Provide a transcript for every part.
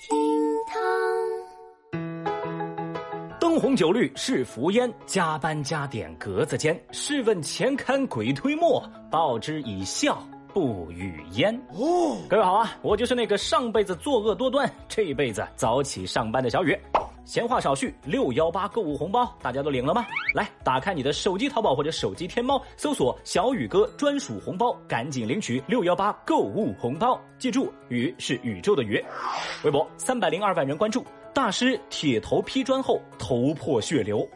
厅堂，灯红酒绿是福烟，加班加点格子间。试问前堪鬼推磨，报之以笑不语焉。哦，各位好啊，我就是那个上辈子作恶多端，这一辈子早起上班的小雨。闲话少叙，六幺八购物红包大家都领了吗？来，打开你的手机淘宝或者手机天猫，搜索“小雨哥专属红包”，赶紧领取六幺八购物红包。记住，雨是宇宙的雨。微博三百零二万人关注，大师铁头劈砖后头破血流。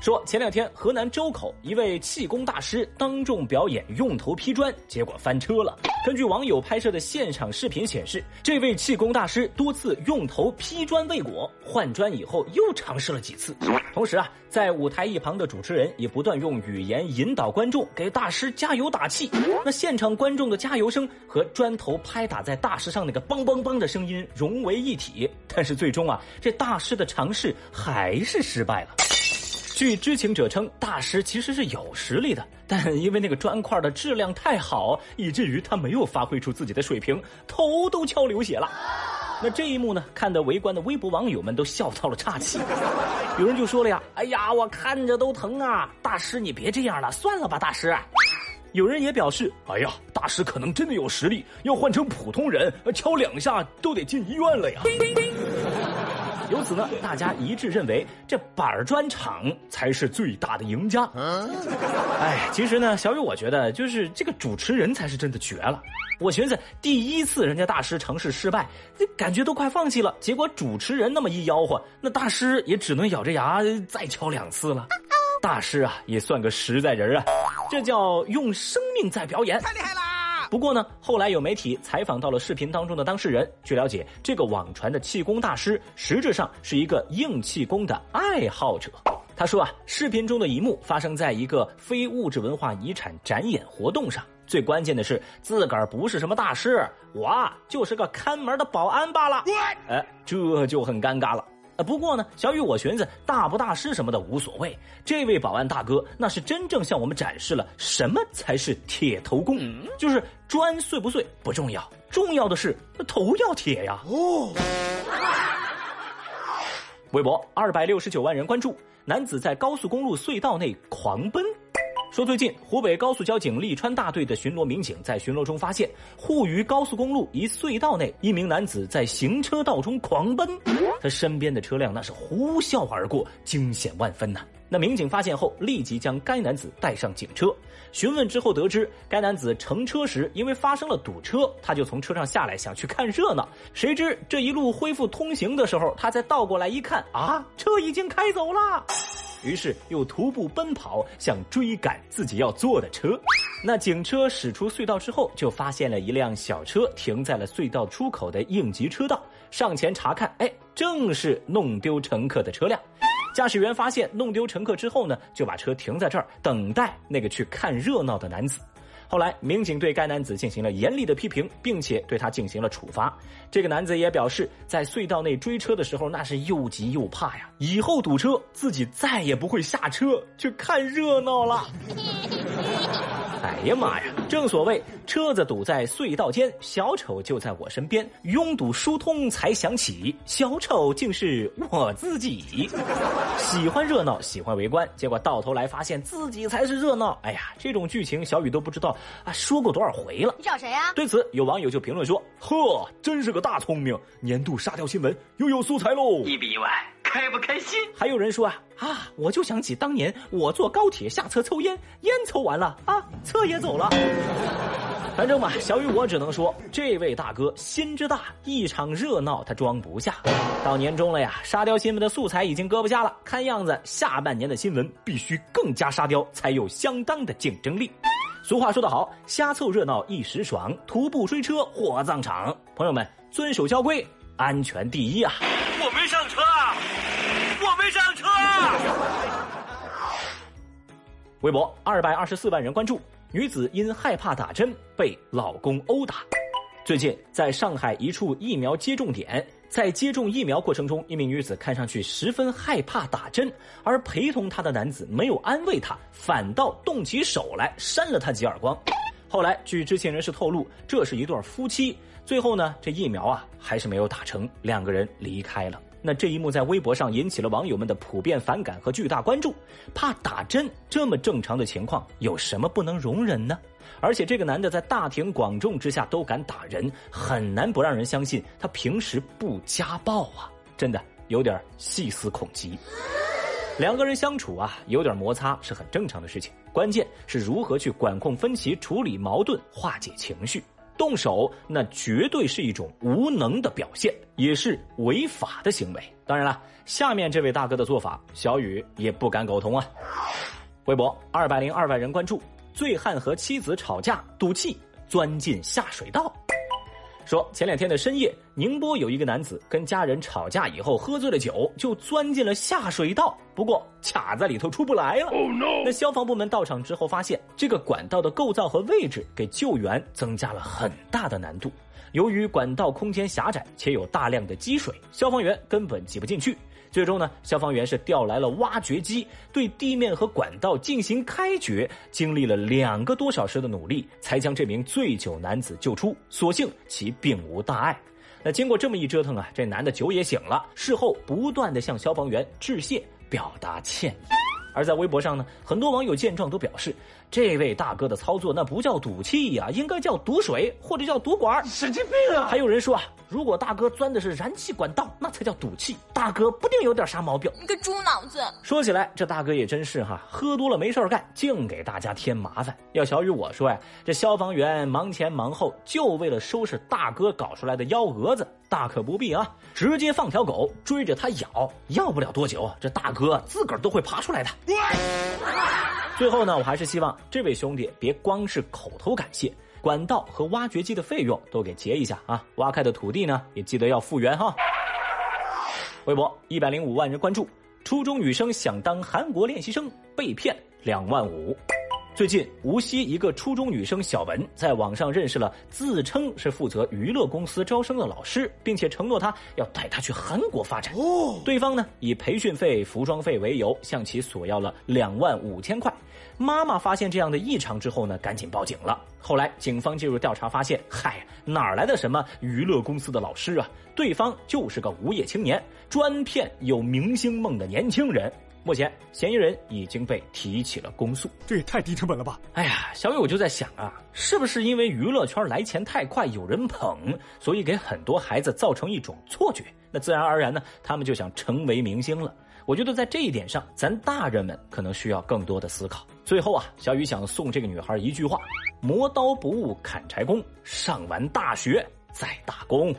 说前两天河南周口一位气功大师当众表演用头劈砖，结果翻车了。根据网友拍摄的现场视频显示，这位气功大师多次用头劈砖未果，换砖以后又尝试了几次。同时啊，在舞台一旁的主持人也不断用语言引导观众给大师加油打气。那现场观众的加油声和砖头拍打在大师上那个梆梆梆的声音融为一体。但是最终啊，这大师的尝试还是失败了。据知情者称，大师其实是有实力的，但因为那个砖块的质量太好，以至于他没有发挥出自己的水平，头都敲流血了。那这一幕呢，看得围观的微博网友们都笑到了岔气。有人就说了呀：“哎呀，我看着都疼啊！大师你别这样了，算了吧，大师。”有人也表示：“哎呀，大师可能真的有实力，要换成普通人，敲两下都得进医院了呀。”由此呢，大家一致认为这板砖厂才是最大的赢家。哎，其实呢，小雨我觉得就是这个主持人才是真的绝了。我寻思第一次人家大师尝试失败，感觉都快放弃了，结果主持人那么一吆喝，那大师也只能咬着牙再敲两次了。大师啊，也算个实在人啊，这叫用生命在表演，太厉害了。不过呢，后来有媒体采访到了视频当中的当事人，据了解，这个网传的气功大师实质上是一个硬气功的爱好者。他说啊，视频中的一幕发生在一个非物质文化遗产展演活动上，最关键的是自个儿不是什么大师，我啊就是个看门的保安罢了。哎，这就很尴尬了。不过呢，小雨，我寻思大不大师什么的无所谓。这位保安大哥那是真正向我们展示了什么才是铁头功，就是砖碎不碎不重要，重要的是头要铁呀。哦。微博二百六十九万人关注，男子在高速公路隧道内狂奔。说最近湖北高速交警利川大队的巡逻民警在巡逻中发现，沪渝高速公路一隧道内，一名男子在行车道中狂奔，他身边的车辆那是呼啸而过，惊险万分呐。那民警发现后，立即将该男子带上警车，询问之后得知，该男子乘车时因为发生了堵车，他就从车上下来想去看热闹，谁知这一路恢复通行的时候，他再倒过来一看，啊，车已经开走了。于是又徒步奔跑，想追赶自己要坐的车。那警车驶出隧道之后，就发现了一辆小车停在了隧道出口的应急车道。上前查看，哎，正是弄丢乘客的车辆。驾驶员发现弄丢乘客之后呢，就把车停在这儿，等待那个去看热闹的男子。后来，民警对该男子进行了严厉的批评，并且对他进行了处罚。这个男子也表示，在隧道内追车的时候，那是又急又怕呀。以后堵车，自己再也不会下车去看热闹了。哎呀妈呀！正所谓车子堵在隧道间，小丑就在我身边，拥堵疏通才想起，小丑竟是我自己。喜欢热闹，喜欢围观，结果到头来发现自己才是热闹。哎呀，这种剧情小雨都不知道啊，说过多少回了。你找谁呀？对此，有网友就评论说：“呵，真是个大聪明，年度沙雕新闻又有素材喽！”一比一万。开不开心？还有人说啊啊！我就想起当年我坐高铁下车抽烟，烟抽完了啊，车也走了。反正嘛，小雨我只能说，这位大哥心之大，一场热闹他装不下。到年终了呀，沙雕新闻的素材已经搁不下了，看样子下半年的新闻必须更加沙雕，才有相当的竞争力。俗话说得好，瞎凑热闹一时爽，徒步追车火葬场。朋友们，遵守交规，安全第一啊！我没上车啊！我没上车。微博二百二十四万人关注，女子因害怕打针被老公殴打。最近，在上海一处疫苗接种点，在接种疫苗过程中，一名女子看上去十分害怕打针，而陪同她的男子没有安慰她，反倒动起手来扇了她几耳光。后来据知情人士透露，这是一对夫妻。最后呢，这疫苗啊还是没有打成，两个人离开了。那这一幕在微博上引起了网友们的普遍反感和巨大关注。怕打针这么正常的情况，有什么不能容忍呢？而且这个男的在大庭广众之下都敢打人，很难不让人相信他平时不家暴啊！真的有点细思恐极。两个人相处啊，有点摩擦是很正常的事情，关键是如何去管控分歧、处理矛盾、化解情绪。动手那绝对是一种无能的表现，也是违法的行为。当然了，下面这位大哥的做法，小雨也不敢苟同啊。微博二百零二万人关注，醉汉和妻子吵架赌气钻进下水道。说前两天的深夜，宁波有一个男子跟家人吵架以后，喝醉了酒，就钻进了下水道，不过卡在里头出不来了。那消防部门到场之后，发现这个管道的构造和位置给救援增加了很大的难度。由于管道空间狭窄，且有大量的积水，消防员根本挤不进去。最终呢，消防员是调来了挖掘机，对地面和管道进行开掘，经历了两个多小时的努力，才将这名醉酒男子救出。所幸其并无大碍。那经过这么一折腾啊，这男的酒也醒了，事后不断的向消防员致谢，表达歉意。而在微博上呢，很多网友见状都表示，这位大哥的操作那不叫赌气呀，应该叫赌水或者叫赌管，神经病啊！还有人说啊，如果大哥钻的是燃气管道，那才叫赌气，大哥不定有点啥毛病。你个猪脑子！说起来，这大哥也真是哈，喝多了没事干，净给大家添麻烦。要小雨我说呀，这消防员忙前忙后，就为了收拾大哥搞出来的幺蛾子。大可不必啊，直接放条狗追着他咬，要不了多久，这大哥自个儿都会爬出来的。最后呢，我还是希望这位兄弟别光是口头感谢，管道和挖掘机的费用都给结一下啊，挖开的土地呢也记得要复原哈。微博一百零五万人关注，初中女生想当韩国练习生被骗两万五。最近，无锡一个初中女生小文在网上认识了自称是负责娱乐公司招生的老师，并且承诺她要带她去韩国发展。哦，对方呢以培训费、服装费为由向其索要了两万五千块。妈妈发现这样的异常之后呢，赶紧报警了。后来警方介入调查，发现，嗨，哪来的什么娱乐公司的老师啊？对方就是个无业青年，专骗有明星梦的年轻人。目前，嫌疑人已经被提起了公诉。这也太低成本了吧！哎呀，小雨我就在想啊，是不是因为娱乐圈来钱太快，有人捧，所以给很多孩子造成一种错觉？那自然而然呢，他们就想成为明星了。我觉得在这一点上，咱大人们可能需要更多的思考。最后啊，小雨想送这个女孩一句话：磨刀不误砍柴工，上完大学再打工。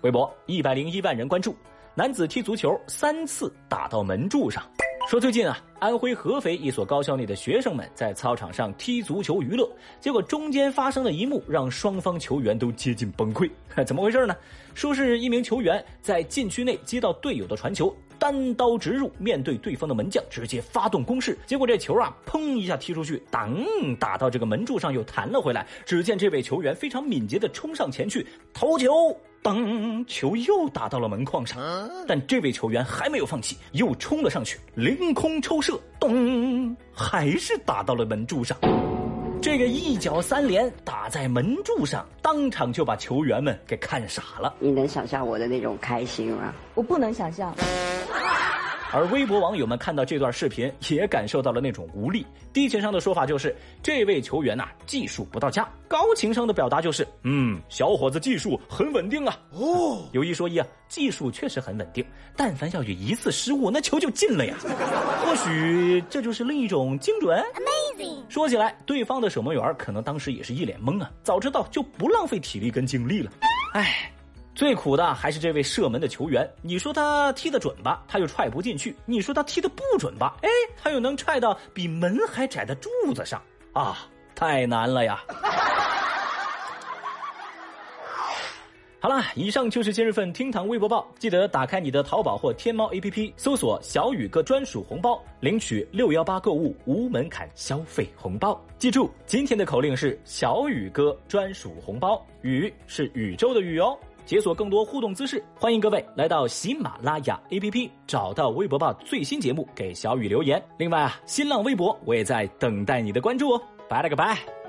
微博一百零一万人关注。男子踢足球三次打到门柱上，说最近啊，安徽合肥一所高校内的学生们在操场上踢足球娱乐，结果中间发生的一幕让双方球员都接近崩溃。怎么回事呢？说是一名球员在禁区内接到队友的传球，单刀直入，面对对方的门将直接发动攻势，结果这球啊，砰一下踢出去，当打到这个门柱上又弹了回来。只见这位球员非常敏捷的冲上前去投球。当球又打到了门框上，但这位球员还没有放弃，又冲了上去，凌空抽，咚，还是打到了门柱上。这个一脚三连打在门柱上，当场就把球员们给看傻了。你能想象我的那种开心吗？我不能想象。而微博网友们看到这段视频，也感受到了那种无力。低情商的说法就是，这位球员呐技术不到家；高情商的表达就是，嗯，小伙子技术很稳定啊。哦，有一说一啊，技术确实很稳定，但凡要有一次失误，那球就进了呀。或许这就是另一种精准。Amazing。说起来，对方的守门员可能当时也是一脸懵啊，早知道就不浪费体力跟精力了。唉。最苦的还是这位射门的球员，你说他踢得准吧，他又踹不进去；你说他踢得不准吧，哎，他又能踹到比门还窄的柱子上，啊，太难了呀！好了，以上就是今日份厅堂微博报，记得打开你的淘宝或天猫 APP，搜索“小雨哥专属红包”，领取六幺八购物无门槛消费红包。记住，今天的口令是“小雨哥专属红包”，雨是宇宙的雨哦。解锁更多互动姿势，欢迎各位来到喜马拉雅 APP，找到微博吧最新节目，给小雨留言。另外啊，新浪微博我也在等待你的关注哦。拜了个拜。